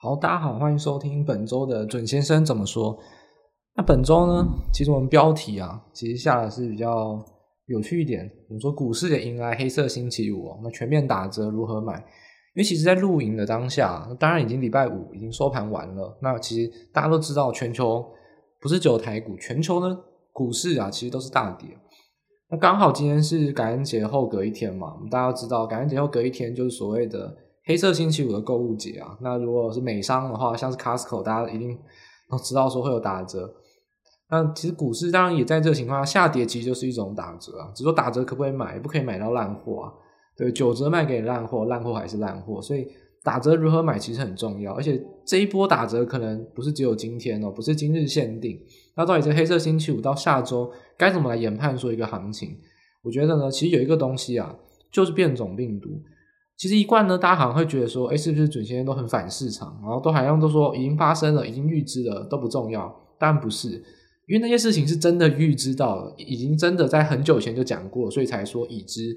好，大家好，欢迎收听本周的准先生怎么说。那本周呢，其实我们标题啊，其实下的是比较有趣一点。我们说股市也迎来黑色星期五，那全面打折如何买？因为其实，在录影的当下，当然已经礼拜五已经收盘完了。那其实大家都知道，全球不是只有台股，全球呢股市啊，其实都是大跌。那刚好今天是感恩节后隔一天嘛，我们大家都知道，感恩节后隔一天就是所谓的。黑色星期五的购物节啊，那如果是美商的话，像是 Costco，大家一定都知道说会有打折。那其实股市当然也在这个情况下下跌，其实就是一种打折啊。只是说打折可不可以买，不可以买到烂货啊。对，九折卖给你烂货，烂货还是烂货。所以打折如何买其实很重要。而且这一波打折可能不是只有今天哦，不是今日限定。那到底这黑色星期五到下周该怎么来研判说一个行情？我觉得呢，其实有一个东西啊，就是变种病毒。其实一贯呢，大家好像会觉得说，哎，是不是准先生都很反市场，然后都好像都说已经发生了，已经预知了，都不重要。当然不是，因为那些事情是真的预知到了，已经真的在很久以前就讲过，所以才说已知。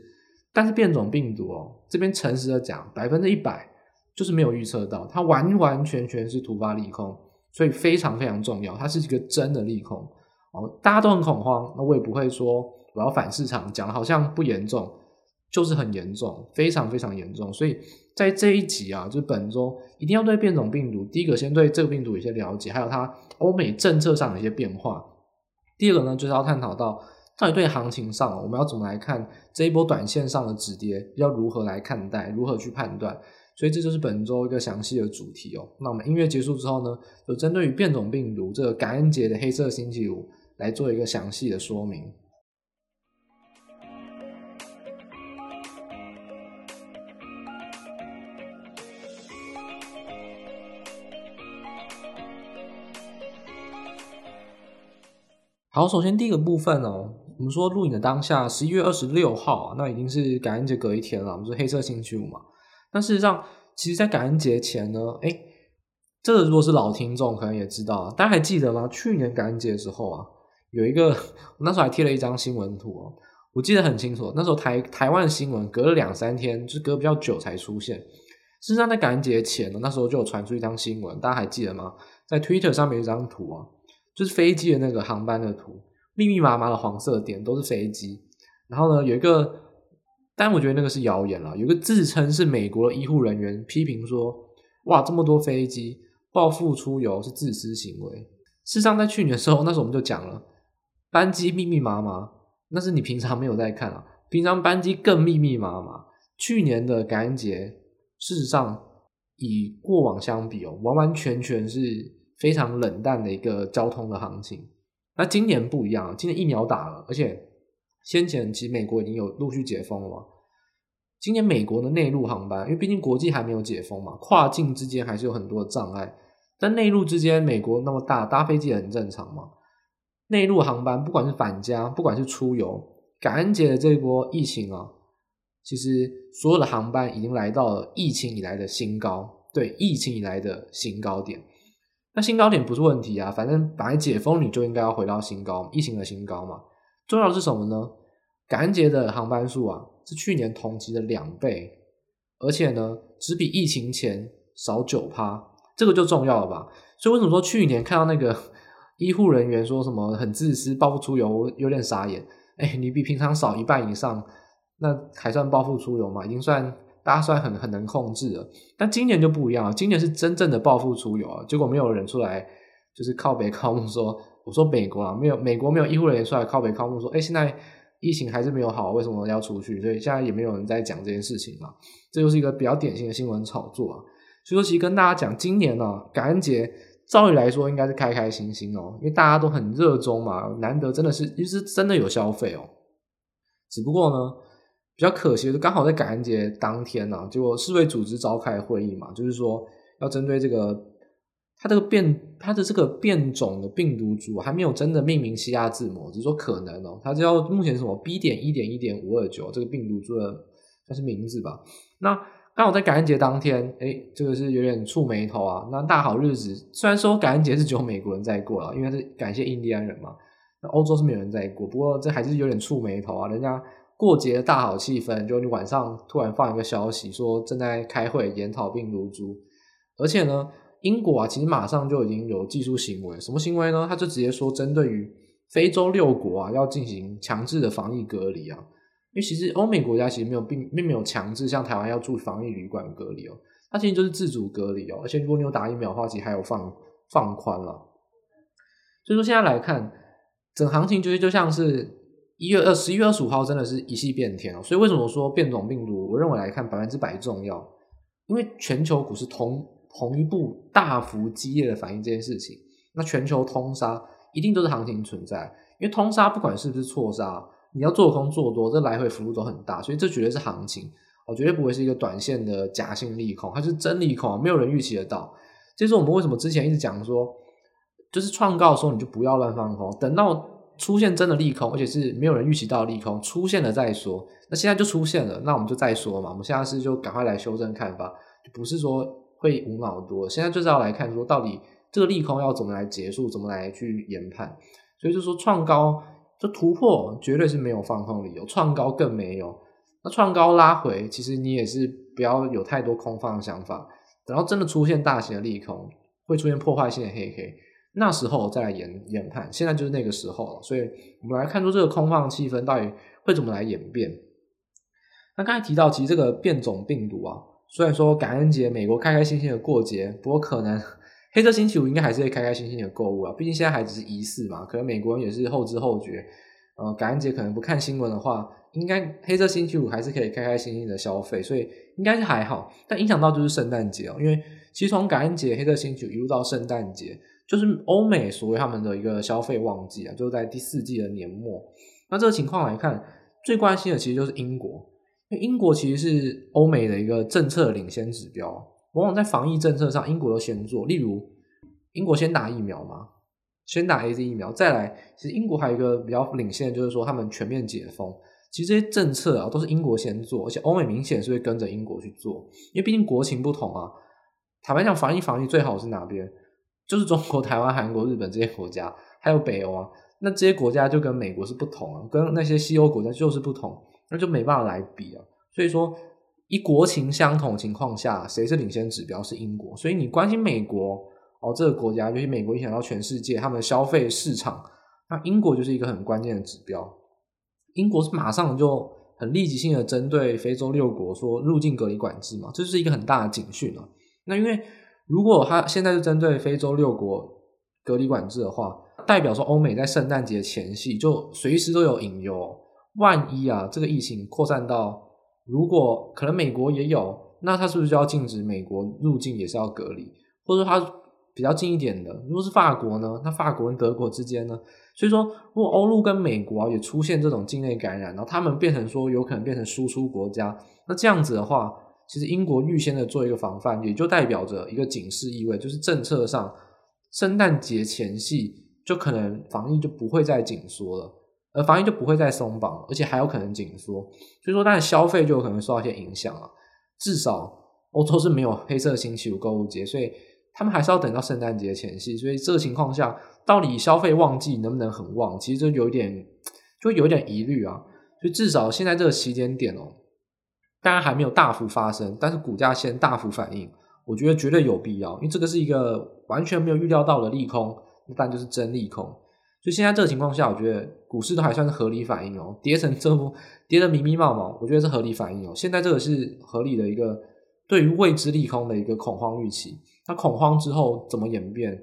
但是变种病毒哦，这边诚实的讲，百分之一百就是没有预测到，它完完全全是突发利空，所以非常非常重要，它是一个真的利空哦。大家都很恐慌，那我也不会说我要反市场，讲的好像不严重。就是很严重，非常非常严重，所以在这一集啊，就本周一定要对变种病毒，第一个先对这个病毒有些了解，还有它欧美政策上的一些变化。第二个呢，就是要探讨到到底对行情上，我们要怎么来看这一波短线上的止跌，要如何来看待，如何去判断。所以这就是本周一个详细的主题哦。那我们音乐结束之后呢，就针对于变种病毒这个感恩节的黑色星期五来做一个详细的说明。好，首先第一个部分哦，我们说录影的当下，十一月二十六号，那已经是感恩节隔一天了，我们说黑色星期五嘛。但事实上，其实，在感恩节前呢，诶，这个如果是老听众可能也知道，大家还记得吗？去年感恩节的时候啊，有一个，我那时候还贴了一张新闻图，我记得很清楚，那时候台台湾新闻隔了两三天，就隔比较久才出现。事实上，在感恩节前呢，那时候就有传出一张新闻，大家还记得吗？在 Twitter 上面有一张图啊。就是飞机的那个航班的图，密密麻麻的黄色点都是飞机。然后呢，有一个，但我觉得那个是谣言了。有一个自称是美国的医护人员批评说：“哇，这么多飞机报复出游是自私行为。”事实上，在去年的时候，那时候我们就讲了，班机密密麻麻，那是你平常没有在看啊。平常班机更密密麻麻。去年的感恩节，事实上以过往相比哦，完完全全是。非常冷淡的一个交通的行情，那今年不一样，今年疫苗打了，而且先前其实美国已经有陆续解封了嘛。今年美国的内陆航班，因为毕竟国际还没有解封嘛，跨境之间还是有很多的障碍。但内陆之间，美国那么大，搭飞机也很正常嘛。内陆航班不管是返家，不管是出游，感恩节的这一波疫情啊，其实所有的航班已经来到了疫情以来的新高，对，疫情以来的新高点。那新高点不是问题啊，反正本来解封你就应该要回到新高，疫情的新高嘛。重要的是什么呢？感恩节的航班数啊，是去年同期的两倍，而且呢，只比疫情前少九趴，这个就重要了吧？所以为什么说去年看到那个医护人员说什么很自私、报复出游，有点傻眼。哎，你比平常少一半以上，那还算报复出游吗？已经算。大家算很很能控制了，但今年就不一样了。今年是真正的报复出游啊！结果没有人出来，就是靠北靠木说，我说美国啊，没有美国没有医护人员出来靠北靠木说，哎，现在疫情还是没有好，为什么要出去？所以现在也没有人在讲这件事情嘛。这就是一个比较典型的新闻炒作啊。所以说，其实跟大家讲，今年呢，感恩节照理来说应该是开开心心哦，因为大家都很热衷嘛，难得真的是，其实真的有消费哦。只不过呢。比较可惜的是，刚好在感恩节当天呢、啊，结果世卫组织召开会议嘛，就是说要针对这个它这个变它的这个变种的病毒株还没有真的命名希腊字母，只是说可能哦，它叫目前什么 B 点一点一点五二九这个病毒株的算是名字吧。那刚好在感恩节当天，哎，这个是有点触霉头啊。那大好日子，虽然说感恩节是只有美国人在过啊，因为是感谢印第安人嘛，那欧洲是没有人在过，不过这还是有点触霉头啊，人家。过节的大好气氛，就你晚上突然放一个消息说正在开会研讨病毒株，而且呢，英国啊，其实马上就已经有技术行为，什么行为呢？他就直接说，针对于非洲六国啊，要进行强制的防疫隔离啊。因为其实欧美国家其实没有并并没有强制像台湾要住防疫旅馆隔离哦，它其实就是自主隔离哦。而且如果你有打疫苗的话，其实还有放放宽了。所以说现在来看，整行情就是就像是一月二十一月二十五号，真的是一夕变天哦。所以为什么说变种病毒？我认为来看百分之百重要，因为全球股市同同一步大幅激烈的反应这件事情，那全球通杀一定都是行情存在，因为通杀不管是不是错杀。你要做空做多，这来回幅度都很大，所以这绝对是行情，我绝对不会是一个短线的假性利空，它是真利空，没有人预期得到。这是我们为什么之前一直讲说，就是创高的时候你就不要乱放空，等到出现真的利空，而且是没有人预期到利空出现了再说。那现在就出现了，那我们就再说嘛，我们现在是就赶快来修正看法，不是说会无脑多，现在就是要来看说到底这个利空要怎么来结束，怎么来去研判。所以就说创高。这突破绝对是没有放空理由，创高更没有。那创高拉回，其实你也是不要有太多空方的想法。等到真的出现大型的利空，会出现破坏性的黑黑那时候再来研研判。现在就是那个时候了，所以我们来看出这个空旷气氛到底会怎么来演变。那刚才提到，其实这个变种病毒啊，虽然说感恩节美国开开心心的过节，不过可能。黑色星期五应该还是会开开心心的购物啊，毕竟现在还只是仪式嘛，可能美国人也是后知后觉。呃，感恩节可能不看新闻的话，应该黑色星期五还是可以开开心心的消费，所以应该是还好。但影响到就是圣诞节哦，因为其实从感恩节、黑色星期五一路到圣诞节，就是欧美所谓他们的一个消费旺季啊，就是在第四季的年末。那这个情况来看，最关心的其实就是英国，因为英国其实是欧美的一个政策领先指标。往往在防疫政策上，英国都先做。例如，英国先打疫苗嘛，先打 AZ 疫苗，再来。其实英国还有一个比较领先的，就是说他们全面解封。其实这些政策啊，都是英国先做，而且欧美明显是会跟着英国去做，因为毕竟国情不同啊。坦白讲，防疫防疫最好是哪边？就是中国、台湾、韩国、日本这些国家，还有北欧啊。那这些国家就跟美国是不同啊，跟那些西欧国家就是不同，那就没办法来比啊。所以说。以国情相同情况下，谁是领先指标？是英国。所以你关心美国哦，这个国家，尤其美国影响到全世界，他们的消费市场，那英国就是一个很关键的指标。英国是马上就很立即性的针对非洲六国说入境隔离管制嘛，这是一个很大的警讯啊。那因为如果他现在是针对非洲六国隔离管制的话，代表说欧美在圣诞节前夕就随时都有隐忧，万一啊这个疫情扩散到。如果可能，美国也有，那他是不是就要禁止美国入境，也是要隔离？或者说他比较近一点的，如果是法国呢？那法国跟德国之间呢？所以说，如果欧陆跟美国也出现这种境内感染，然后他们变成说有可能变成输出国家，那这样子的话，其实英国预先的做一个防范，也就代表着一个警示意味，就是政策上，圣诞节前夕就可能防疫就不会再紧缩了。而防疫就不会再松绑，而且还有可能紧缩，所以说，当然消费就有可能受到一些影响了。至少欧洲是没有黑色星期五购物节，所以他们还是要等到圣诞节前夕。所以这个情况下，到底消费旺季能不能很旺，其实就有点，就有点疑虑啊。所以至少现在这个时间点哦，当然还没有大幅发生，但是股价先大幅反应，我觉得绝对有必要，因为这个是一个完全没有预料到的利空，一般就是真利空。所以现在这个情况下，我觉得股市都还算是合理反应哦，跌成这么跌得迷迷茫茫，我觉得是合理反应哦。现在这个是合理的一个对于未知利空的一个恐慌预期。那恐慌之后怎么演变，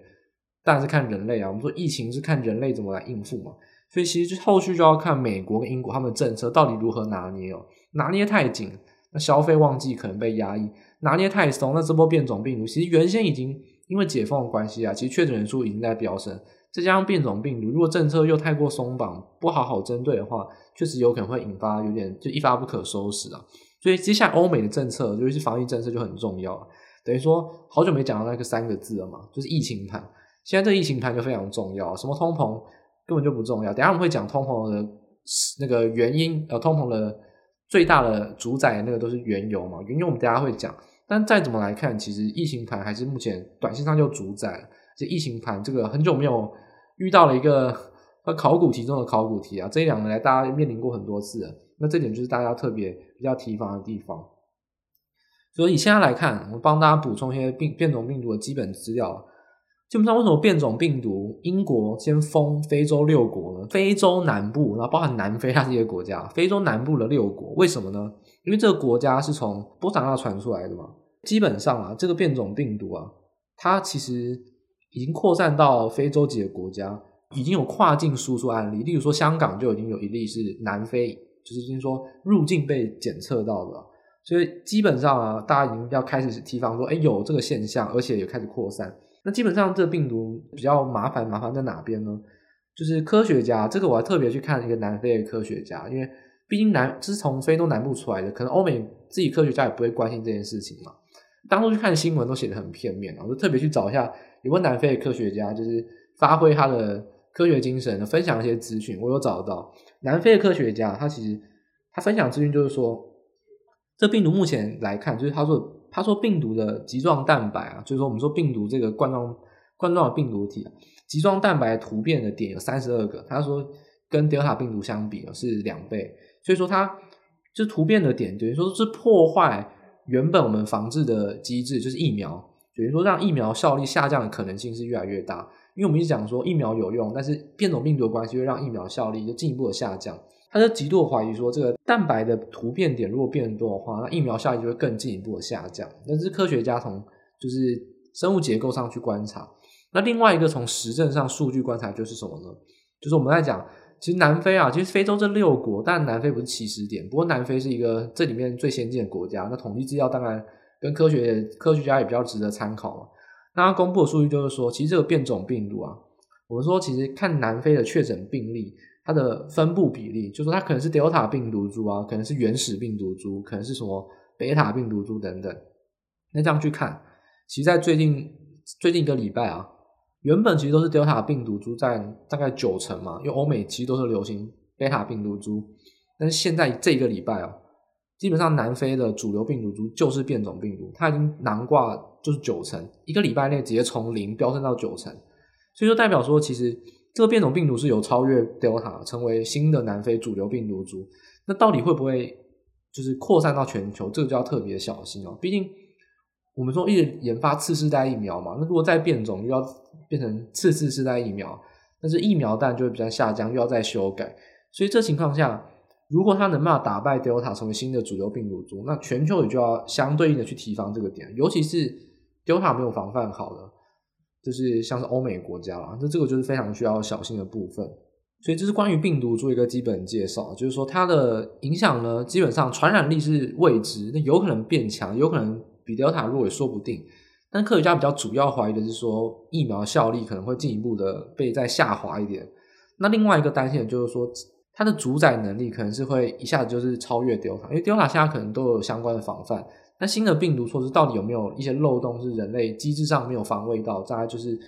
当然是看人类啊。我们说疫情是看人类怎么来应付嘛。所以其实就后续就要看美国跟英国他们的政策到底如何拿捏哦。拿捏太紧，那消费旺季可能被压抑；拿捏太松，那这波变种病毒其实原先已经因为解封的关系啊，其实确诊人数已经在飙升。再加上变种病毒，如果政策又太过松绑，不好好针对的话，确实有可能会引发有点就一发不可收拾啊。所以接下来欧美的政策，尤其是防疫政策就很重要。等于说好久没讲到那个三个字了嘛，就是疫情盘。现在这疫情盘就非常重要，什么通膨根本就不重要。等下我们会讲通膨的那个原因，呃，通膨的最大的主宰那个都是原油嘛，原油我们等下会讲。但再怎么来看，其实疫情盘还是目前短线上就主宰了。这疫情盘这个很久没有遇到了一个考古题中的考古题啊，这一两年来大家面临过很多次，那这点就是大家特别比较提防的地方。所以现在来看，我帮大家补充一些病变种病毒的基本资料。基本上，为什么变种病毒英国先封非洲六国呢？非洲南部，然后包含南非，它是一个国家。非洲南部的六国，为什么呢？因为这个国家是从波萨那传出来的嘛。基本上啊，这个变种病毒啊，它其实已经扩散到非洲几个国家，已经有跨境输出案例。例如说，香港就已经有一例是南非，就是听说入境被检测到的。所以基本上啊，大家已经要开始提防说，哎，有这个现象，而且也开始扩散。那基本上这病毒比较麻烦，麻烦在哪边呢？就是科学家，这个我还特别去看一个南非的科学家，因为毕竟南是从非洲南部出来的，可能欧美自己科学家也不会关心这件事情嘛。当初去看新闻都写得很片面，我就特别去找一下有没有南非的科学家，就是发挥他的科学精神，分享一些资讯。我有找到南非的科学家，他其实他分享资讯就是说，这病毒目前来看，就是他说。他说病毒的棘状蛋白啊，就是说我们说病毒这个冠状冠状病毒体啊，棘状蛋白突变的点有三十二个。他说跟德尔塔病毒相比啊是两倍，所以说它就突变的点等于说是破坏原本我们防治的机制，就是疫苗，等于说让疫苗效力下降的可能性是越来越大。因为我们一直讲说疫苗有用，但是变种病毒的关系会让疫苗效力就进一步的下降。他就极度怀疑说，这个蛋白的突变点如果变多的话，那疫苗效益就会更进一步的下降。那这是科学家从就是生物结构上去观察。那另外一个从实证上数据观察就是什么呢？就是我们在讲，其实南非啊，其实非洲这六国，但南非不是起始点，不过南非是一个这里面最先进的国家。那统计资料当然跟科学科学家也比较值得参考嘛。那他公布的数据就是说，其实这个变种病毒啊，我们说其实看南非的确诊病例。它的分布比例，就是说它可能是 Delta 病毒株啊，可能是原始病毒株，可能是什么贝塔病毒株等等。那这样去看，其实，在最近最近一个礼拜啊，原本其实都是 Delta 病毒株占大概九成嘛，因为欧美其实都是流行贝塔病毒株。但是现在这一个礼拜啊，基本上南非的主流病毒株就是变种病毒，它已经囊括就是九成，一个礼拜内直接从零飙升到九成，所以说代表说其实。这个变种病毒是有超越 Delta 成为新的南非主流病毒株，那到底会不会就是扩散到全球？这个就要特别小心哦。毕竟我们说一直研发次世代疫苗嘛，那如果再变种又要变成次次世代疫苗，但是疫苗弹就会比较下降，又要再修改。所以这情况下，如果它能办法打败 Delta 成为新的主流病毒株，那全球也就要相对应的去提防这个点，尤其是 Delta 没有防范好的。就是像是欧美国家啦，那这个就是非常需要小心的部分。所以这是关于病毒做一个基本介绍，就是说它的影响呢，基本上传染力是未知，那有可能变强，有可能比 Delta 弱也说不定。但科学家比较主要怀疑的是说，疫苗效力可能会进一步的被再下滑一点。那另外一个担心的就是说，它的主宰能力可能是会一下子就是超越 Delta，因为 Delta 现在可能都有相关的防范。那新的病毒措施到底有没有一些漏洞，是人类机制上没有防卫到？大概就是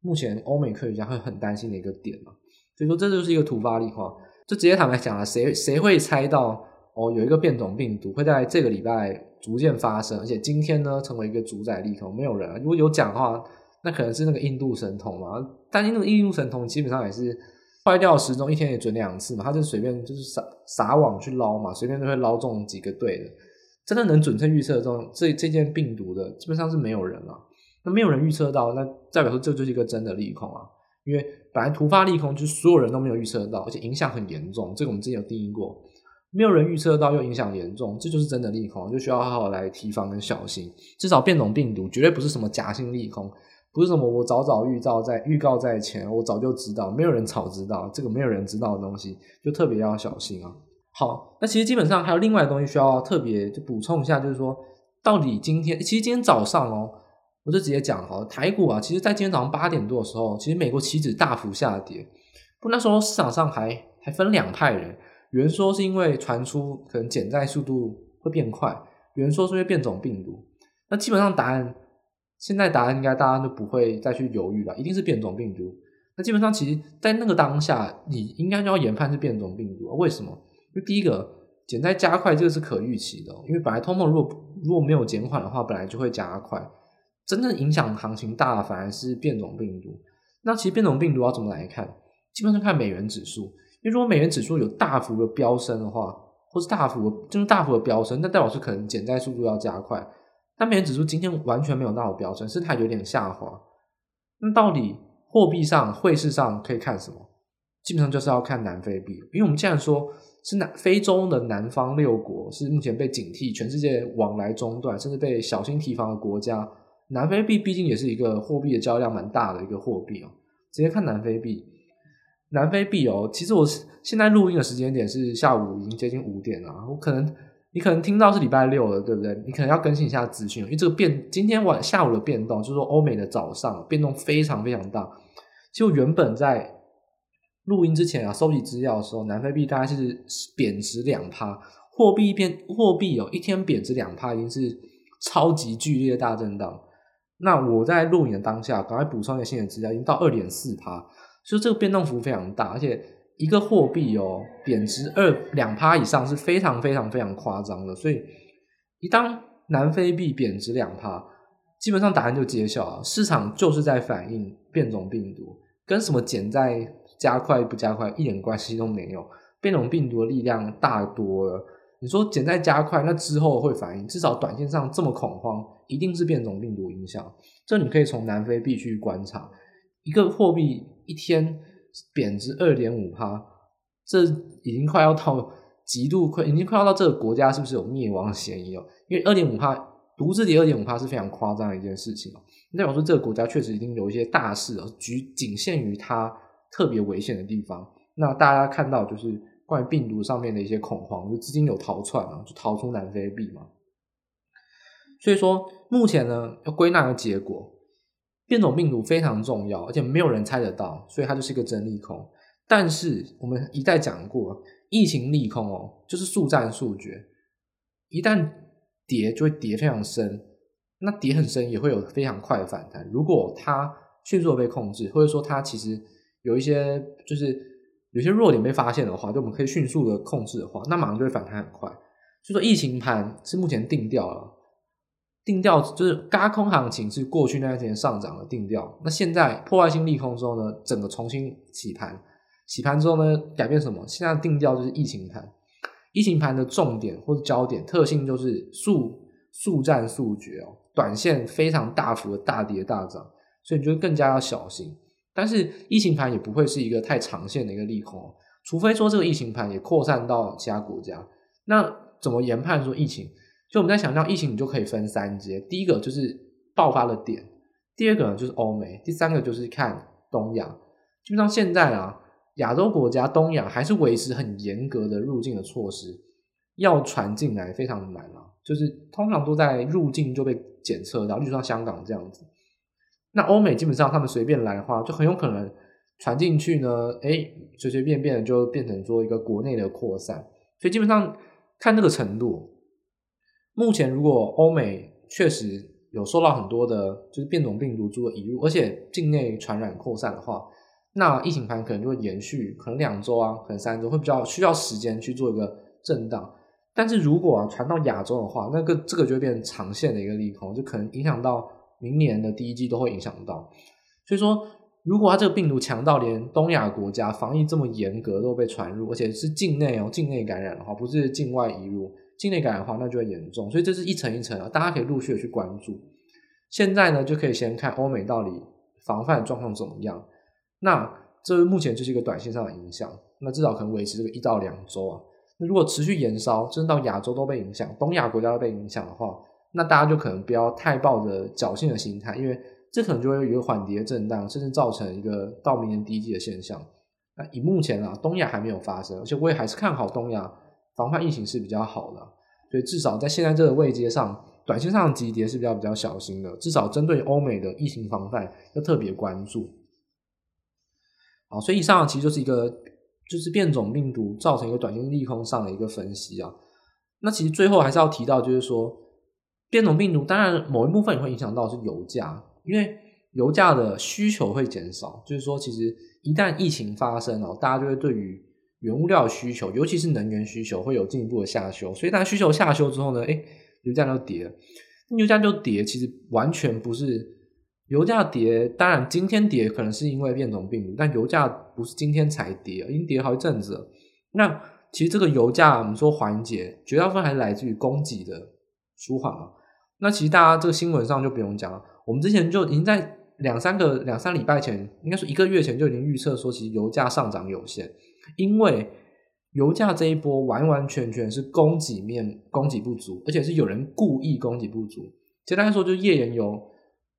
目前欧美科学家会很担心的一个点嘛。所以说这就是一个突发例况，就直接坦白讲了，谁谁会猜到哦，有一个变种病毒会在这个礼拜逐渐发生，而且今天呢成为一个主宰力头？没有人啊。如果有讲的话，那可能是那个印度神童嘛。但是那个印度神童基本上也是坏掉时钟，一天也准两次嘛，他就随便就是撒撒网去捞嘛，随便就会捞中几个对的。真的能准确预测这种这这件病毒的，基本上是没有人了。那没有人预测到，那代表说这就是一个真的利空啊。因为本来突发利空就是所有人都没有预测到，而且影响很严重。这个我们之前有定义过，没有人预测到又影响严重，这就是真的利空，就需要好好来提防跟小心。至少变种病毒绝对不是什么假性利空，不是什么我早早预兆在预告在前，我早就知道，没有人早知道这个没有人知道的东西，就特别要小心啊。好，那其实基本上还有另外的东西需要特别就补充一下，就是说，到底今天，其实今天早上哦，我就直接讲好了，台股啊，其实在今天早上八点多的时候，其实美国期指大幅下跌，不，那时候市场上还还分两派人，有人说是因为传出可能减债速度会变快，有人说是因为变种病毒，那基本上答案，现在答案应该大家都不会再去犹豫了，一定是变种病毒。那基本上其实，在那个当下，你应该就要研判是变种病毒，为什么？就第一个减债加快，这个是可预期的，因为本来通膨如果如果没有减缓的话，本来就会加快。真正影响行情大反而是变种病毒。那其实变种病毒要怎么来看？基本上看美元指数，因为如果美元指数有大幅的飙升的话，或是大幅的就是大幅的飙升，那代表是可能减债速度要加快。但美元指数今天完全没有到飙升，是它有点下滑。那到底货币上、汇市上可以看什么？基本上就是要看南非币，因为我们既然说是南非洲的南方六国是目前被警惕，全世界往来中断，甚至被小心提防的国家。南非币毕竟也是一个货币的交易量蛮大的一个货币哦。直接看南非币，南非币哦，其实我现在录音的时间点是下午已经接近五点了，我可能你可能听到是礼拜六了，对不对？你可能要更新一下资讯，因为这个变今天晚下午的变动，就是说欧美的早上变动非常非常大。就原本在录音之前啊，收集资料的时候，南非币大概是贬值两趴，货币变货币有一天贬值两趴，已经是超级剧烈的大震荡。那我在录影的当下，赶快补充一个新的资料，已经到二点四趴，所以这个变动幅非常大，而且一个货币哦贬值二两趴以上是非常非常非常夸张的，所以一当南非币贬值两趴，基本上答案就揭晓了，市场就是在反映变种病毒，跟什么减在加快不加快一点关系都没有，变种病毒的力量大多了。你说减在加快，那之后会反应，至少短线上这么恐慌，一定是变种病毒影响。这你可以从南非币去观察，一个货币一天贬值二点五趴，这已经快要到极度快，已经快要到这个国家是不是有灭亡嫌疑了？因为二点五趴独自跌二点五趴是非常夸张的一件事情哦。代表说这个国家确实已经有一些大事了，局仅限于它特别危险的地方。那大家看到就是。关于病毒上面的一些恐慌，就资金有逃窜啊，就逃出南非币嘛。所以说，目前呢，要归纳个结果，变种病毒非常重要，而且没有人猜得到，所以它就是一个真利空。但是我们一再讲过，疫情利空哦，就是速战速决，一旦跌就会跌非常深，那跌很深也会有非常快的反弹。如果它迅速被控制，或者说它其实有一些就是。有些弱点被发现的话，就我们可以迅速的控制的话，那马上就会反弹很快。所以说，疫情盘是目前定调了，定调就是轧空行情是过去那段时间上涨的定调。那现在破坏性利空之后呢，整个重新洗盘，洗盘之后呢，改变什么？现在定调就是疫情盘，疫情盘的重点或者焦点特性就是速速战速决哦，短线非常大幅的大跌大涨，所以你就更加要小心。但是疫情盘也不会是一个太长线的一个利空，除非说这个疫情盘也扩散到其他国家。那怎么研判说疫情？就我们在想象疫情，你就可以分三阶：第一个就是爆发的点，第二个呢就是欧美，第三个就是看东亚。基本上现在啊，亚洲国家东亚还是维持很严格的入境的措施，要传进来非常难啊，就是通常都在入境就被检测到，例如像香港这样子。那欧美基本上他们随便来的话，就很有可能传进去呢，哎，随随便便就变成说一个国内的扩散。所以基本上看这个程度，目前如果欧美确实有受到很多的，就是变种病毒株的引入，而且境内传染扩散的话，那疫情盘可能就会延续，可能两周啊，可能三周，会比较需要时间去做一个震荡。但是如果啊传到亚洲的话，那个这个就会变成长线的一个利空，就可能影响到。明年的第一季都会影响到，所以说，如果它这个病毒强到连东亚国家防疫这么严格都被传入，而且是境内哦，境内感染的话，不是境外移入，境内感染的话，那就会严重。所以这是一层一层啊，大家可以陆续的去关注。现在呢，就可以先看欧美到底防范状况怎么样。那这目前就是一个短线上的影响，那至少可能维持这个一到两周啊。那如果持续延烧，真的到亚洲都被影响，东亚国家都被影响的话，那大家就可能不要太抱着侥幸的心态，因为这可能就会有一个缓跌震荡，甚至造成一个到明年低季的现象。那以目前啊，东亚还没有发生，而且我也还是看好东亚防范疫情是比较好的，所以至少在现在这个位阶上，短线上的急跌是比较比较小心的。至少针对欧美的疫情防范要特别关注。好，所以以上其实就是一个就是变种病毒造成一个短线利空上的一个分析啊。那其实最后还是要提到，就是说。变种病毒当然某一部分也会影响到是油价，因为油价的需求会减少。就是说，其实一旦疫情发生哦，大家就会对于原物料需求，尤其是能源需求，会有进一步的下修。所以，当需求下修之后呢，诶，油价就跌了。油价就跌，其实完全不是油价跌。当然，今天跌可能是因为变种病毒，但油价不是今天才跌，已经跌好一阵子了。那其实这个油价我们说缓解，绝大部分还是来自于供给的舒缓嘛。那其实大家这个新闻上就不用讲了，我们之前就已经在两三个两三礼拜前，应该说一个月前就已经预测说，其实油价上涨有限，因为油价这一波完完全全是供给面供给不足，而且是有人故意供给不足。简单来说，就是页岩油，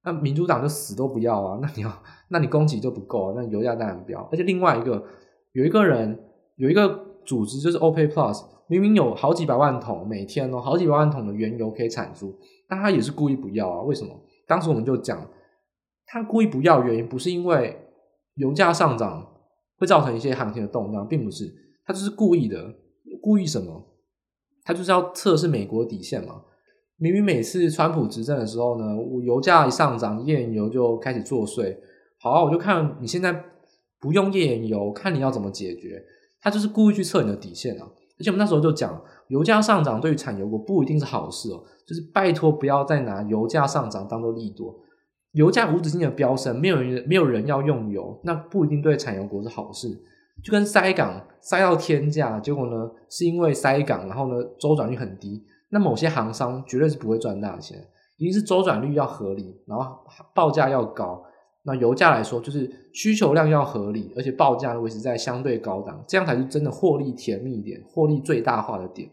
那民主党就死都不要啊，那你要，那你供给就不够，那油价当然飙。而且另外一个，有一个人有一个组织就是 OPEC Plus，明明有好几百万桶每天哦，好几百万桶的原油可以产出，但他也是故意不要啊？为什么？当时我们就讲，他故意不要原因不是因为油价上涨会造成一些行情的动荡，并不是，他就是故意的，故意什么？他就是要测试美国底线嘛。明明每次川普执政的时候呢，我油价一上涨，页岩油就开始作祟。好啊，我就看你现在不用页岩油，看你要怎么解决。他就是故意去测你的底线啊！而且我们那时候就讲，油价上涨对于产油国不一定是好事哦。就是拜托不要再拿油价上涨当做利多。油价无止境的飙升，没有人没有人要用油，那不一定对产油国是好事。就跟塞港塞到天价，结果呢是因为塞港，然后呢周转率很低。那某些行商绝对是不会赚大钱，一定是周转率要合理，然后报价要高。那油价来说，就是需求量要合理，而且报价维持在相对高档，这样才是真的获利甜蜜一点，获利最大化的点。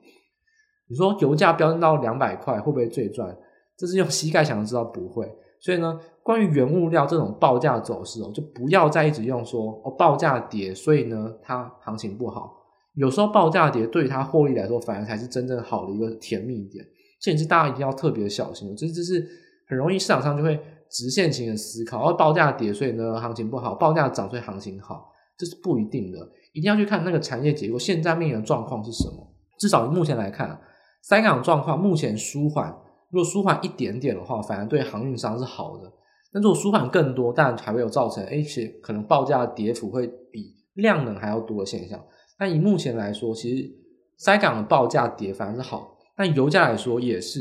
你说油价飙升到两百块，会不会最赚？这是用膝盖想要知道不会。所以呢，关于原物料这种报价走势哦，就不要再一直用说哦报价跌，所以呢它行情不好。有时候报价跌对于它获利来说，反而才是真正好的一个甜蜜点。这也是大家一定要特别小心的，这这是很容易市场上就会直线型的思考，而报价跌所以呢行情不好，报价涨所以行情好，这是不一定的。一定要去看那个产业结构，现在面临的状况是什么。至少目前来看，塞港状况目前舒缓，如果舒缓一点点的话，反而对航运商是好的。但如果舒缓更多，当然还会有造成，而且可能报价跌幅会比量能还要多的现象。但以目前来说，其实塞港的报价跌反而是好。但油价来说也是，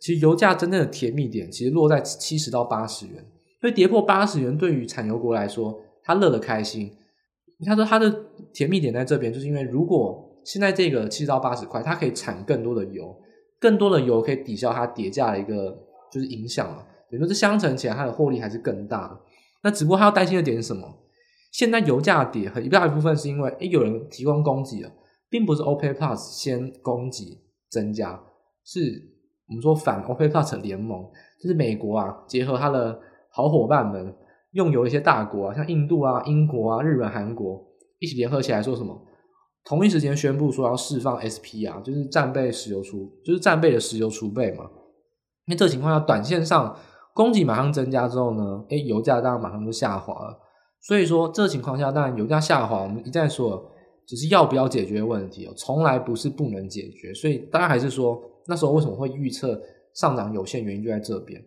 其实油价真正的甜蜜点其实落在七十到八十元。所以跌破八十元，对于产油国来说，他乐得开心。他说他的甜蜜点在这边，就是因为如果现在这个七十到八十块，它可以产更多的油，更多的油可以抵消它跌价的一个就是影响嘛。也就是相乘起来，它的获利还是更大的。那只不过他要担心的点是什么？现在油价跌很大一部分是因为诶有人提供供给了，并不是 OPEC Plus 先供给增加，是我们说反 OPEC Plus 联盟，就是美国啊结合他的好伙伴们，用油一些大国啊，像印度啊、英国啊、日本、韩国一起联合起来说什么？同一时间宣布说要释放 SP 啊，就是战备石油储，就是战备的石油储备嘛。因为这个情况下，短线上供给马上增加之后呢，诶油价当然马上就下滑了。所以说，这个情况下，当然油价下滑，我们一再说，只是要不要解决问题哦，从来不是不能解决。所以，当然还是说，那时候为什么会预测上涨有限，原因就在这边。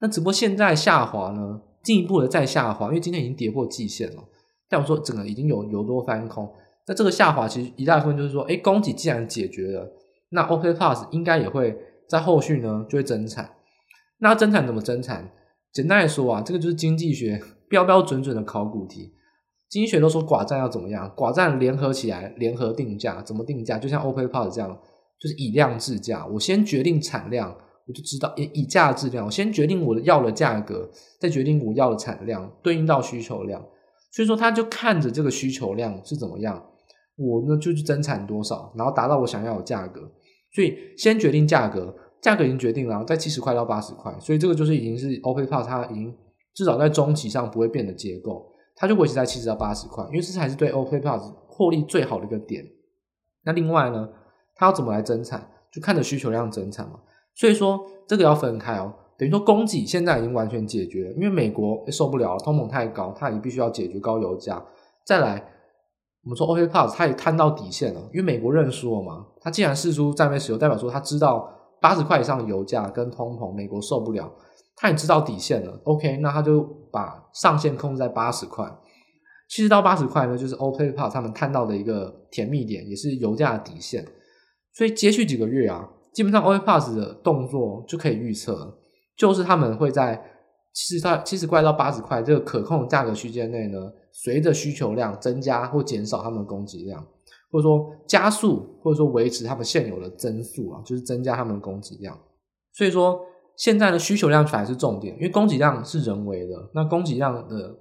那只不过现在下滑呢，进一步的再下滑，因为今天已经跌破季线了。但我说，整个已经有油多翻空，那这个下滑其实一大部分就是说，哎，供给既然解决了，那 OK Plus 应该也会在后续呢就会增产。那增产怎么增产？简单来说啊，这个就是经济学。标标准准的考古题，经济学都说寡占要怎么样？寡占联合起来，联合定价，怎么定价？就像 OPEC Plus 这样，就是以量制价。我先决定产量，我就知道以以价制量。我先决定我的要的价格，再决定我要的产量，对应到需求量。所以说，他就看着这个需求量是怎么样，我呢就去增产多少，然后达到我想要的价格。所以先决定价格，价格已经决定了，在七十块到八十块。所以这个就是已经是 OPEC Plus 它已经。至少在中期上不会变的结构，它就维持在七十到八十块，因为这才是对 OK Plus 获利最好的一个点。那另外呢，它要怎么来增产，就看着需求量增产嘛。所以说这个要分开哦，等于说供给现在已经完全解决了，因为美国受不了了，通膨太高，它也必须要解决高油价。再来，我们说 OPEC Plus 它也探到底线了，因为美国认输了嘛，它既然释出战备石油，代表说它知道八十块以上的油价跟通膨，美国受不了。他也知道底线了，OK，那他就把上限控制在八十块，七十到八十块呢，就是 OPEC Plus 他们看到的一个甜蜜点，也是油价的底线。所以接续几个月啊，基本上 OPEC Plus 的动作就可以预测，就是他们会在七十到七十块到八十块这个可控价格区间内呢，随着需求量增加或减少他们的供给量，或者说加速或者说维持他们现有的增速啊，就是增加他们的供给量。所以说。现在的需求量反而是重点，因为供给量是人为的，那供给量的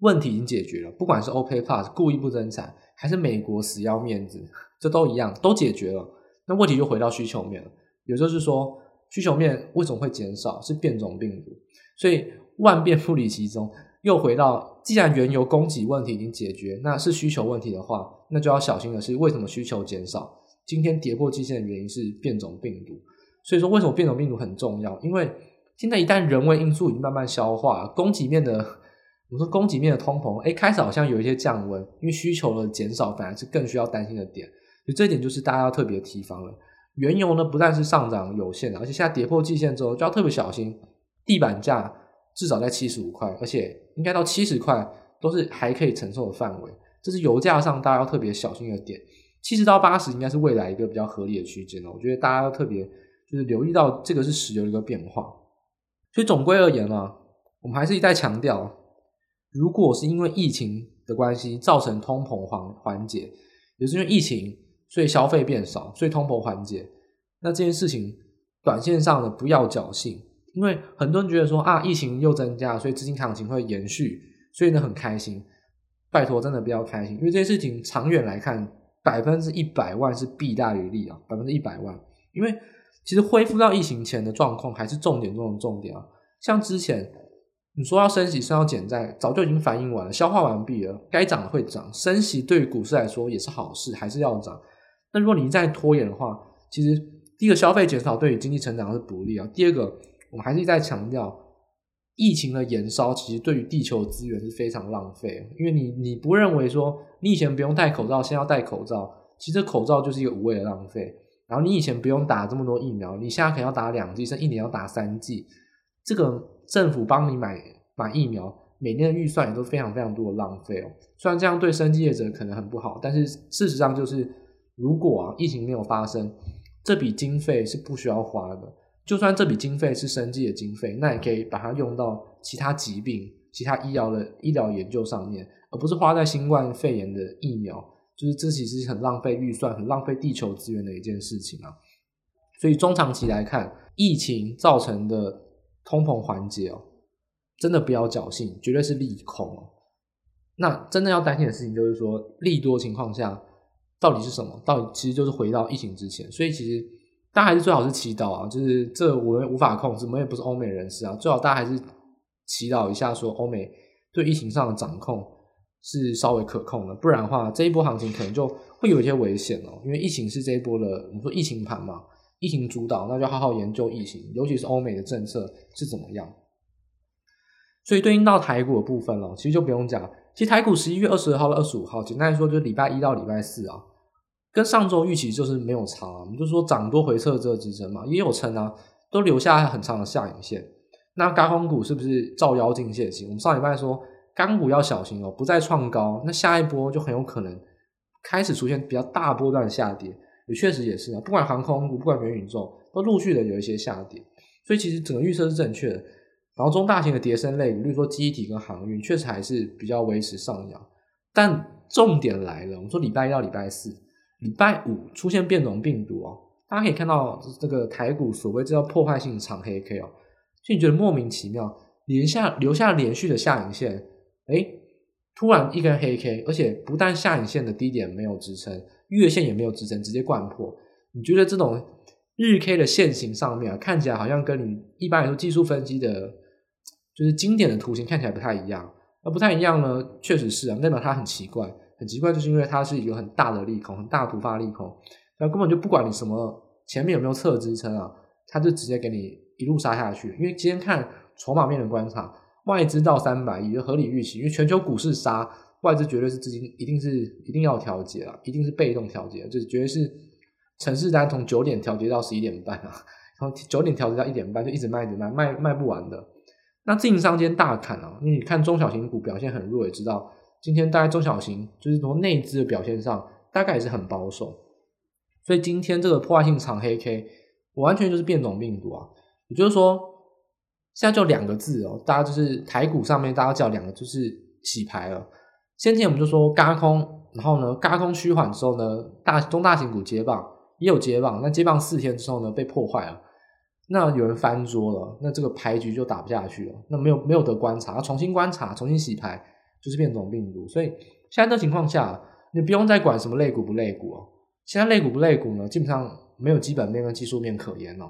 问题已经解决了，不管是 o p e Plus 故意不增产，还是美国死要面子，这都一样，都解决了。那问题就回到需求面了，也就是说，需求面为什么会减少？是变种病毒，所以万变不离其宗，又回到，既然原油供给问题已经解决，那是需求问题的话，那就要小心的是，为什么需求减少？今天跌破季线的原因是变种病毒，所以说为什么变种病毒很重要？因为现在一旦人为因素已经慢慢消化，供给面的，我们说供给面的通膨，哎，开始好像有一些降温，因为需求的减少反而是更需要担心的点。所以这一点就是大家要特别提防了。原油呢，不但是上涨有限的，而且现在跌破季线之后就要特别小心。地板价至少在七十五块，而且应该到七十块都是还可以承受的范围。这是油价上大家要特别小心的点。七十到八十应该是未来一个比较合理的区间了。我觉得大家要特别就是留意到这个是石油的一个变化。所以总归而言啊，我们还是一再强调，如果是因为疫情的关系造成通膨缓缓解，也是因为疫情。所以消费变少，所以通膨缓解。那这件事情，短线上的不要侥幸，因为很多人觉得说啊，疫情又增加，所以资金行情会延续，所以呢很开心。拜托，真的不要开心，因为这件事情长远来看，百分之一百万是弊大于利啊，百分之一百万。因为其实恢复到疫情前的状况还是重点中的重点啊，像之前。你说要升息，升要减债，早就已经反应完了，消化完毕了。该涨的会涨，升息对于股市来说也是好事，还是要涨。那如果你一再拖延的话，其实第一个消费减少对于经济成长是不利啊。第二个，我们还是一再强调，疫情的延烧其实对于地球资源是非常浪费。因为你你不认为说你以前不用戴口罩，现在要戴口罩，其实口罩就是一个无谓的浪费。然后你以前不用打这么多疫苗，你现在可能要打两剂，甚至一年要打三剂，这个。政府帮你买买疫苗，每年的预算也都非常非常多的浪费哦。虽然这样对生计业者可能很不好，但是事实上就是，如果啊疫情没有发生，这笔经费是不需要花的。就算这笔经费是生计的经费，那也可以把它用到其他疾病、其他医疗的医疗研究上面，而不是花在新冠肺炎的疫苗。就是这其实是很浪费预算、很浪费地球资源的一件事情啊。所以中长期来看，疫情造成的。通膨缓解哦，真的不要侥幸，绝对是利空哦。那真的要担心的事情就是说，利多情况下到底是什么？到底其实就是回到疫情之前。所以其实大家还是最好是祈祷啊，就是这我们无法控制，我们也不是欧美人士啊，最好大家还是祈祷一下，说欧美对疫情上的掌控是稍微可控的，不然的话这一波行情可能就会有一些危险哦。因为疫情是这一波的，我们说疫情盘嘛。疫情主导，那就好好研究疫情，尤其是欧美的政策是怎么样。所以对应到台股的部分了，其实就不用讲。其实台股十一月二十号到二十五号，简单来说就是礼拜一到礼拜四啊，跟上周预期就是没有差。我们就说涨多回撤这个支撑嘛，也有撑啊，都留下很长的下影线。那轧空股是不是照妖镜现形？我们上礼拜说钢股要小心哦，不再创高，那下一波就很有可能开始出现比较大波段下跌。也确实也是啊，不管航空股，不管元宇宙，都陆续的有一些下跌，所以其实整个预测是正确的。然后中大型的跌升类，比如说机体跟航运，确实还是比较维持上扬。但重点来了，我们说礼拜一到礼拜四，礼拜五出现变种病毒哦，大家可以看到这个台股所谓这叫破坏性长黑 K 哦，就你觉得莫名其妙，连下留下连续的下影线，诶，突然一根黑 K，而且不但下影线的低点没有支撑。月线也没有支撑，直接灌破。你觉得这种日 K 的线型上面啊，看起来好像跟你一般来说技术分析的，就是经典的图形看起来不太一样。那不太一样呢，确实是啊，代表它很奇怪，很奇怪，就是因为它是一个很大的利空，很大突发利空，那根本就不管你什么前面有没有侧支撑啊，它就直接给你一路杀下去。因为今天看筹码面的观察，外资到三百亿，合理预期，因为全球股市杀。外资绝对是资金，一定是一定要调节了，一定是被动调节，就是绝对是程式单从九点调节到十一点半啊，从九点调节到一点半就一直卖，一直卖，卖卖不完的。那自营商今天大砍啊，因为你看中小型股表现很弱，也知道今天大概中小型就是从内资的表现上大概也是很保守，所以今天这个破坏性长黑 K 完全就是变种病毒啊，也就是说现在就两个字哦，大家就是台股上面大家叫两个就是洗牌了。先前我们就说轧空，然后呢，轧空虚缓之后呢，大中大型股接棒也有接棒，那接棒四天之后呢，被破坏了。那有人翻桌了，那这个牌局就打不下去了。那没有没有得观察，重新观察，重新洗牌，就是变种病毒。所以现在这情况下，你不用再管什么类股不类股哦。现在类股不类股呢，基本上没有基本面跟技术面可言哦。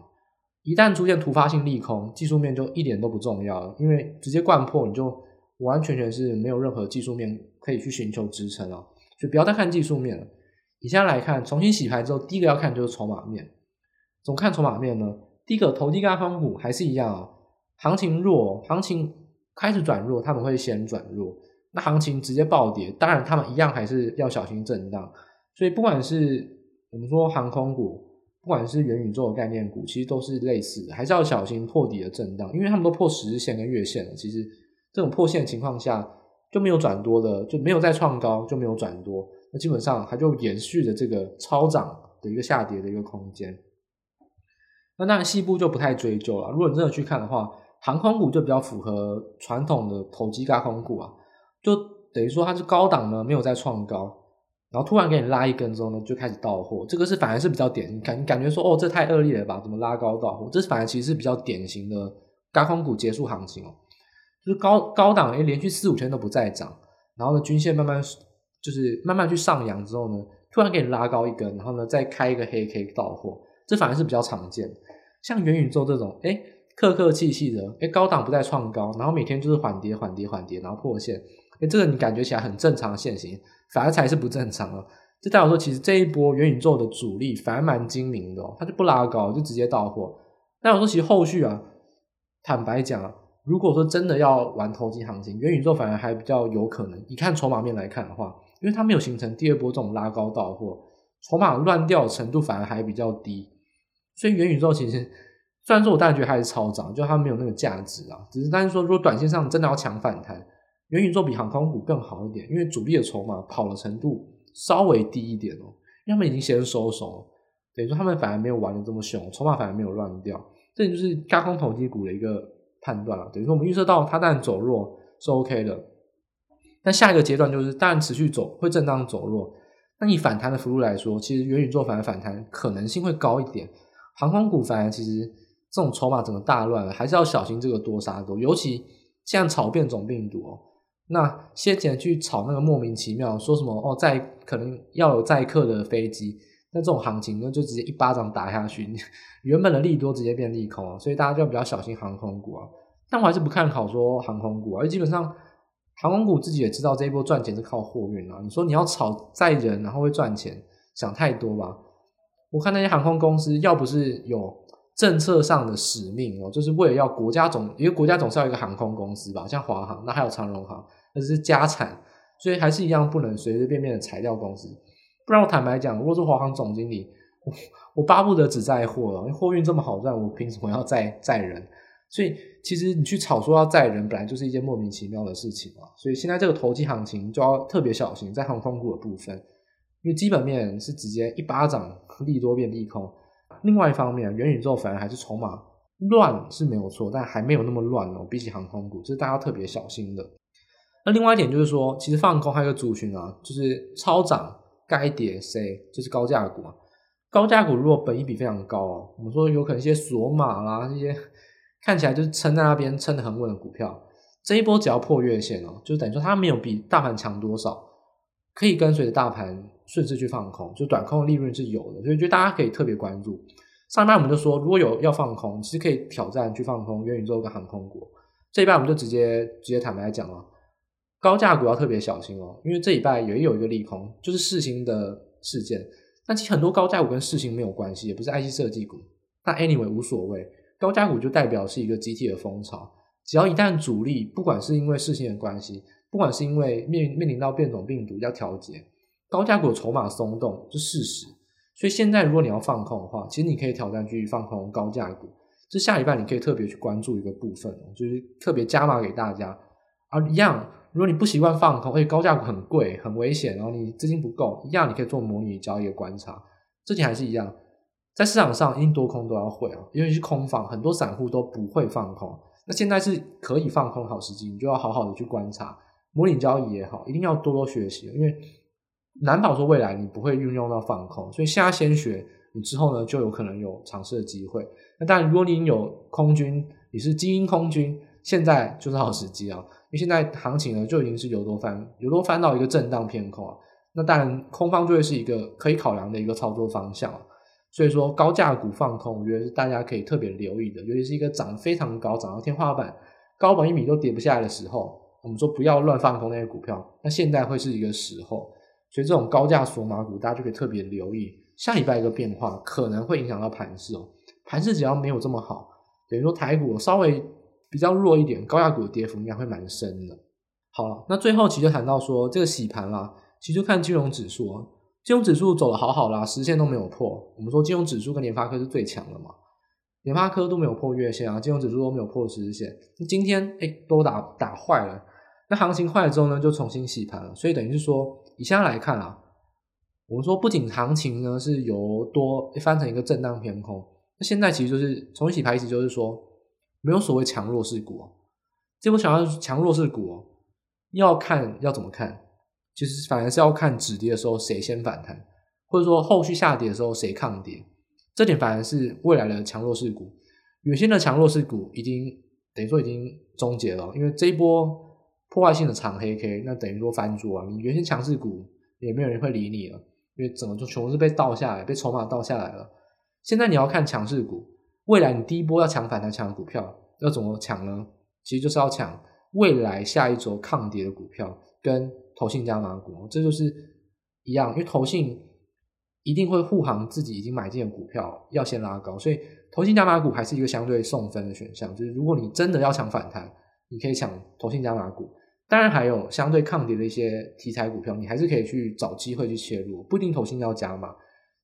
一旦出现突发性利空，技术面就一点都不重要了，因为直接灌破，你就完完全全是没有任何技术面可以去寻求支撑了。就不要再看技术面了。你现在来看，重新洗牌之后，第一个要看就是筹码面。怎么看筹码面呢？第一个，投机轧空股还是一样啊，行情弱，行情开始转弱，他们会先转弱。那行情直接暴跌，当然他们一样还是要小心震荡。所以不管是我们说航空股，不管是元宇宙的概念股，其实都是类似的，还是要小心破底的震荡，因为他们都破十日线跟月线了。其实这种破线的情况下就没有转多的，就没有再创高，就没有转多，那基本上它就延续着这个超涨的一个下跌的一个空间。那当然，细部就不太追究了。如果你真的去看的话，航空股就比较符合传统的投机轧空股啊，就等于说它是高档呢，没有再创高，然后突然给你拉一根之后呢，就开始到货。这个是反而是比较典，型感感觉说哦，这太恶劣了吧？怎么拉高到货？这反而其实是比较典型的高空股结束行情哦，就是高高档诶连续四五天都不再涨，然后呢均线慢慢就是慢慢去上扬之后呢，突然给你拉高一根，然后呢再开一个黑 K 到货，这反而是比较常见。像元宇宙这种，哎，客客气气的，哎，高档不再创高，然后每天就是缓跌、缓跌、缓跌，然后破线，哎，这个你感觉起来很正常的线型，反而才是不正常了。这代表说，其实这一波元宇宙的主力反而蛮精明的哦，他就不拉高，就直接到货。那我说，其实后续啊，坦白讲，如果说真的要玩投机行情，元宇宙反而还比较有可能。你看筹码面来看的话，因为它没有形成第二波这种拉高到货，筹码乱掉的程度反而还比较低。所以元宇宙其实虽然说，我当然觉得它是超涨，就它没有那个价值啊。只是但是说，如果短线上真的要抢反弹，元宇宙比航空股更好一点，因为主力的筹码跑的程度稍微低一点哦，因为他们已经先收手，等于说他们反而没有玩的这么凶，筹码反而没有乱掉。这就是加空投机股的一个判断了。等于说我们预测到它当然走弱是 OK 的，但下一个阶段就是当然持续走会震荡走弱。那以反弹的幅度来说，其实元宇宙反而反弹可能性会高一点。航空股反而其实这种筹码整个大乱了，还是要小心这个多杀多，尤其像炒变种病毒哦。那先前去炒那个莫名其妙说什么哦，载可能要有载客的飞机，那这种行情呢就直接一巴掌打下去，原本的利多直接变利空啊，所以大家就比较小心航空股啊。但我还是不看好说航空股啊，而基本上航空股自己也知道这一波赚钱是靠货运啊。你说你要炒载人然后会赚钱，想太多吧。我看那些航空公司，要不是有政策上的使命哦，就是为了要国家总，因为国家总是要一个航空公司吧，像华航，那还有长荣航，那是家产，所以还是一样不能随随便便的裁掉公司。不然我坦白讲，如果是华航总经理，我我巴不得只载货了，因为货运这么好赚，我凭什么要载载人？所以其实你去炒说要载人，本来就是一件莫名其妙的事情嘛。所以现在这个投机行情就要特别小心，在航空股的部分。因为基本面是直接一巴掌利多变利空，另外一方面，元宇宙反而还是筹码乱是没有错，但还没有那么乱哦。比起航空股，这是大家要特别小心的。那另外一点就是说，其实放空还有一个族群啊，就是超涨该跌谁，就是高价股啊。高价股如果本益比非常高啊，我们说有可能一些锁码啦，这些看起来就是撑在那边撑得很稳的股票，这一波只要破月线哦，就等于说它没有比大盘强多少，可以跟随着大盘。顺势去放空，就短空利润是有的，所以就大家可以特别关注。上一半我们就说，如果有要放空，其实可以挑战去放空元宇宙跟航空股。这一半我们就直接直接坦白来讲了，高价股要特别小心哦，因为这一半也有一个利空，就是世芯的事件。但其实很多高价股跟世芯没有关系，也不是 IC 设计股。但 anyway 无所谓，高价股就代表是一个集体的风潮，只要一旦主力不管是因为世芯的关系，不管是因为面面临到变种病毒要调节。高价股筹码松动是事实，所以现在如果你要放空的话，其实你可以挑战去放空高价股。这下礼拜你可以特别去关注一个部分，就是特别加码给大家。而一样，如果你不习惯放空，而且高价股很贵、很危险，然后你资金不够，一样你可以做模拟交易的观察。这点还是一样，在市场上，一定多空都要会啊，因为是空方，很多散户都不会放空。那现在是可以放空好时机，你就要好好的去观察，模拟交易也好，一定要多多学习，因为。难保说未来你不会运用到放空，所以现在先学，你之后呢就有可能有尝试的机会。那当然，如果你有空军，你是精英空军，现在就是好时机啊，因为现在行情呢就已经是由多翻，由多翻到一个震荡偏空啊。那当然，空方就会是一个可以考量的一个操作方向。所以说，高价股放空，我觉得是大家可以特别留意的，尤其是一个涨非常高、涨到天花板、高本一米都跌不下来的时候，我们说不要乱放空那些股票。那现在会是一个时候，所以这种高价索马股，大家就可以特别留意。下礼拜一个变化可能会影响到盘势哦。盘势只要没有这么好，等于说台股稍微比较弱一点，高压股的跌幅应该会蛮深的。好了，那最后其实就谈到说这个洗盘啦，其实就看金融指数啊。金融指数走的好好啦，十线都没有破。我们说金融指数跟联发科是最强的嘛，联发科都没有破月线啊，金融指数都没有破十日线。今天哎，都打打坏了。那行情坏了之后呢，就重新洗盘了。所以等于是说，以现在来看啊，我们说不仅行情呢是由多翻成一个震荡偏空，那现在其实就是重洗盘，意思就是说没有所谓强弱势股。这波想要强弱势股，要看要怎么看？其实反而是要看止跌的时候谁先反弹，或者说后续下跌的时候谁抗跌，这点反而是未来的强弱势股。原先的强弱势股已经等于说已经终结了，因为这一波破坏性的长黑 K，那等于说翻桌啊！你原先强势股也没有人会理你了，因为整个就全部是被倒下来，被筹码倒下来了。现在你要看强势股，未来你第一波要抢反弹抢的股票要怎么抢呢？其实就是要抢未来下一周抗跌的股票跟。投信加码股，这就是一样，因为投信一定会护航自己已经买进的股票，要先拉高，所以投信加码股还是一个相对送分的选项。就是如果你真的要抢反弹，你可以抢投信加码股。当然还有相对抗跌的一些题材股票，你还是可以去找机会去切入，不一定投信要加码，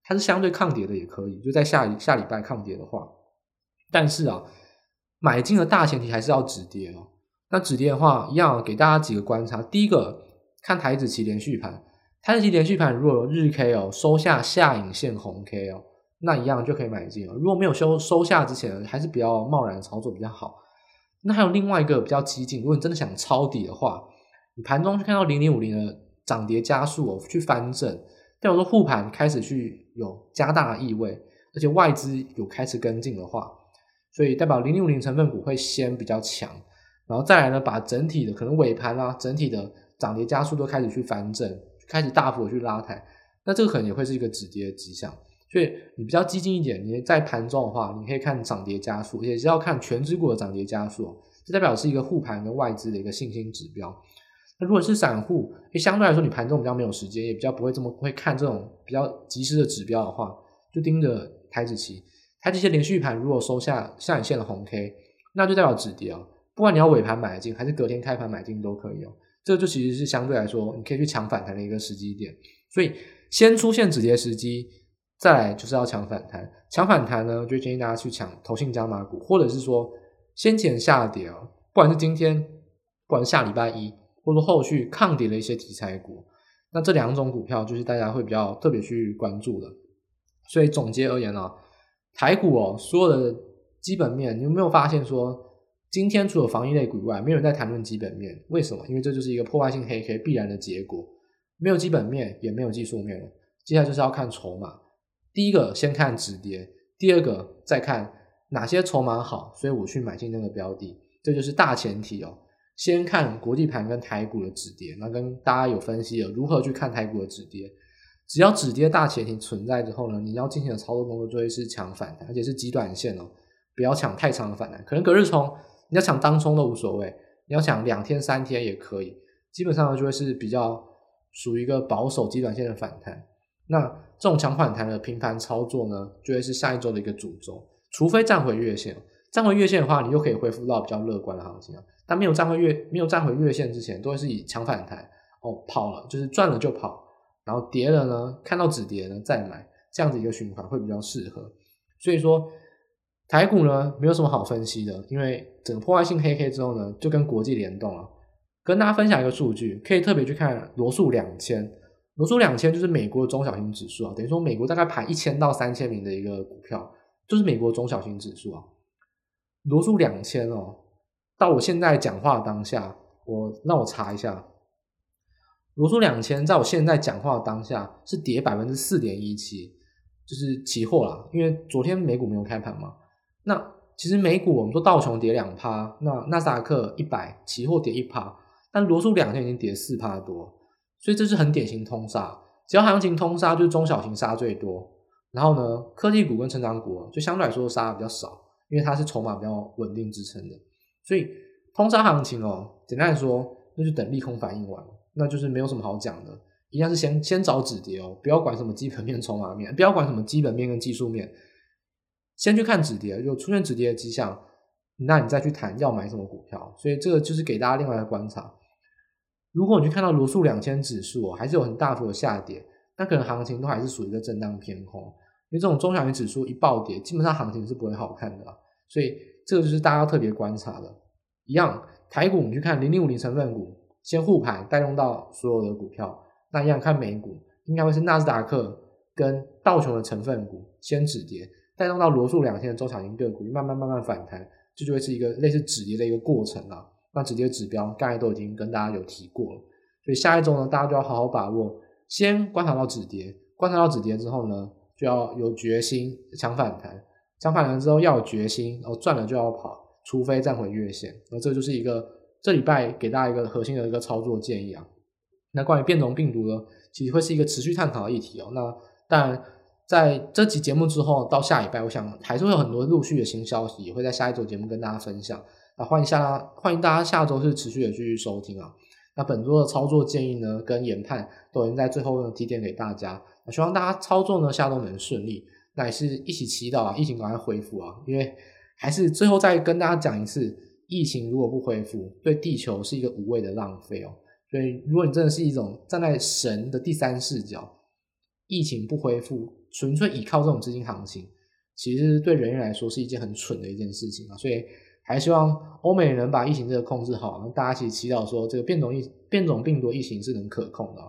它是相对抗跌的也可以。就在下下礼拜抗跌的话，但是啊，买进的大前提还是要止跌哦。那止跌的话，一样给大家几个观察，第一个。看台指期连续盘，台指期连续盘如果有日 K 哦收下下影线红 K 哦，那一样就可以买进了。如果没有收收下之前，还是比较贸然操作比较好。那还有另外一个比较激进，如果你真的想抄底的话，你盘中去看到零零五零的涨跌加速哦，去翻正，代表说护盘开始去有加大意味，而且外资有开始跟进的话，所以代表零零五零成分股会先比较强，然后再来呢，把整体的可能尾盘啊，整体的。涨跌加速都开始去翻正，开始大幅的去拉抬，那这个可能也会是一个止跌的迹象。所以你比较激进一点，你在盘中的话，你可以看涨跌加速，也是要看权值股的涨跌加速，这代表是一个护盘跟外资的一个信心指标。那如果是散户，诶，相对来说你盘中比较没有时间，也比较不会这么会看这种比较及时的指标的话，就盯着台指期，它这些连续盘如果收下下影线的红 K，那就代表止跌哦。不管你要尾盘买进还是隔天开盘买进都可以哦。这就其实是相对来说，你可以去抢反弹的一个时机点。所以先出现止跌时机，再来就是要抢反弹。抢反弹呢，就建议大家去抢投信加码股，或者是说先前下跌啊，不管是今天，不管是下礼拜一，或者说后续抗跌的一些题材股，那这两种股票就是大家会比较特别去关注的。所以总结而言啊，台股哦，所有的基本面，你有没有发现说？今天除了防疫类股以外，没有人在谈论基本面。为什么？因为这就是一个破坏性黑 K 必然的结果。没有基本面，也没有技术面了。接下来就是要看筹码。第一个先看止跌，第二个再看哪些筹码好，所以我去买进那个标的。这就是大前提哦。先看国际盘跟台股的止跌，那跟大家有分析了如何去看台股的止跌。只要止跌大前提存在之后呢，你要进行的操作动作就会是抢反弹，而且是极短线哦，不要抢太长的反弹，可能隔日冲。你要抢当冲都无所谓，你要抢两天三天也可以，基本上呢就会是比较属于一个保守极短线的反弹。那这种抢反弹的频繁操作呢，就会是下一周的一个主轴，除非站回月线，站回月线的话，你又可以恢复到比较乐观的行情。但没有站回月，没有站回月线之前，都会是以抢反弹哦，跑了就是赚了就跑，然后跌了呢，看到止跌呢再买，这样子一个循环会比较适合。所以说。台股呢，没有什么好分析的，因为整个破坏性黑 K 之后呢，就跟国际联动了。跟大家分享一个数据，可以特别去看罗素两千，罗素两千就是美国的中小型指数啊，等于说美国大概排一千到三千名的一个股票，就是美国中小型指数啊。罗素两千哦，到我现在讲话当下，我让我查一下，罗素两千在我现在讲话的当下是跌百分之四点一七。就是期货啦，因为昨天美股没有开盘嘛。那其实美股我们说道琼跌两趴，那纳斯达克一百期货跌一趴，但罗素两千已经跌四趴多，所以这是很典型通杀。只要行情通杀，就是中小型杀最多。然后呢，科技股跟成长股就相对来说杀的比较少，因为它是筹码比较稳定支撑的。所以通杀行情哦，简单来说，那就等利空反应完了，那就是没有什么好讲的。一样是先先找止跌哦，不要管什么基本面、筹码面，不要管什么基本面跟技术面，先去看止跌。有出现止跌的迹象，那你再去谈要买什么股票。所以这个就是给大家另外一个观察。如果你去看到罗素两千指数还是有很大幅的下跌，那可能行情都还是属于一个震荡偏空。因为这种中小型指数一暴跌，基本上行情是不会好看的。所以这个就是大家要特别观察的。一样，台股你去看零零五零成分股，先护盘带动到所有的股票。那一样看美股，应该会是纳斯达克跟道琼的成分股先止跌，带动到罗素两千的中小型个股，慢慢慢慢反弹，这就会是一个类似止跌的一个过程了。那止跌指标刚才都已经跟大家有提过了，所以下一周呢，大家就要好好把握，先观察到止跌，观察到止跌之后呢，就要有决心抢反弹，抢反弹之后要有决心，然后赚了就要跑，除非站回月线。那这就是一个这礼拜给大家一个核心的一个操作建议啊。那关于变种病毒呢，其实会是一个持续探讨的议题哦。那但，在这期节目之后到下礼拜，我想还是会有很多陆续的新消息，也会在下一周节目跟大家分享。那欢迎下欢迎大家下周是持续的继续收听啊。那本周的操作建议呢，跟研判都已经在最后呢提点给大家。那希望大家操作呢下周能顺利，那也是一起祈祷啊，疫情赶快恢复啊。因为还是最后再跟大家讲一次，疫情如果不恢复，对地球是一个无谓的浪费哦。所以，如果你真的是一种站在神的第三视角，疫情不恢复，纯粹依靠这种资金行情，其实对人类来说是一件很蠢的一件事情啊。所以，还希望欧美人把疫情这个控制好，大家一起祈祷说这个变种疫变种病毒疫情是能可控的。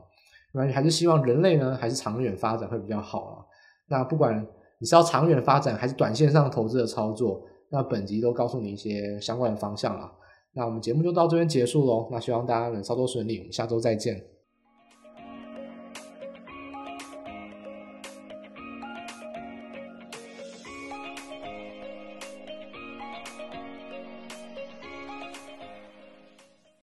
那还是希望人类呢，还是长远发展会比较好啊。那不管你是要长远发展，还是短线上投资的操作，那本集都告诉你一些相关的方向了。那我们节目就到这边结束喽。那希望大家能操作顺利，我们下周再见。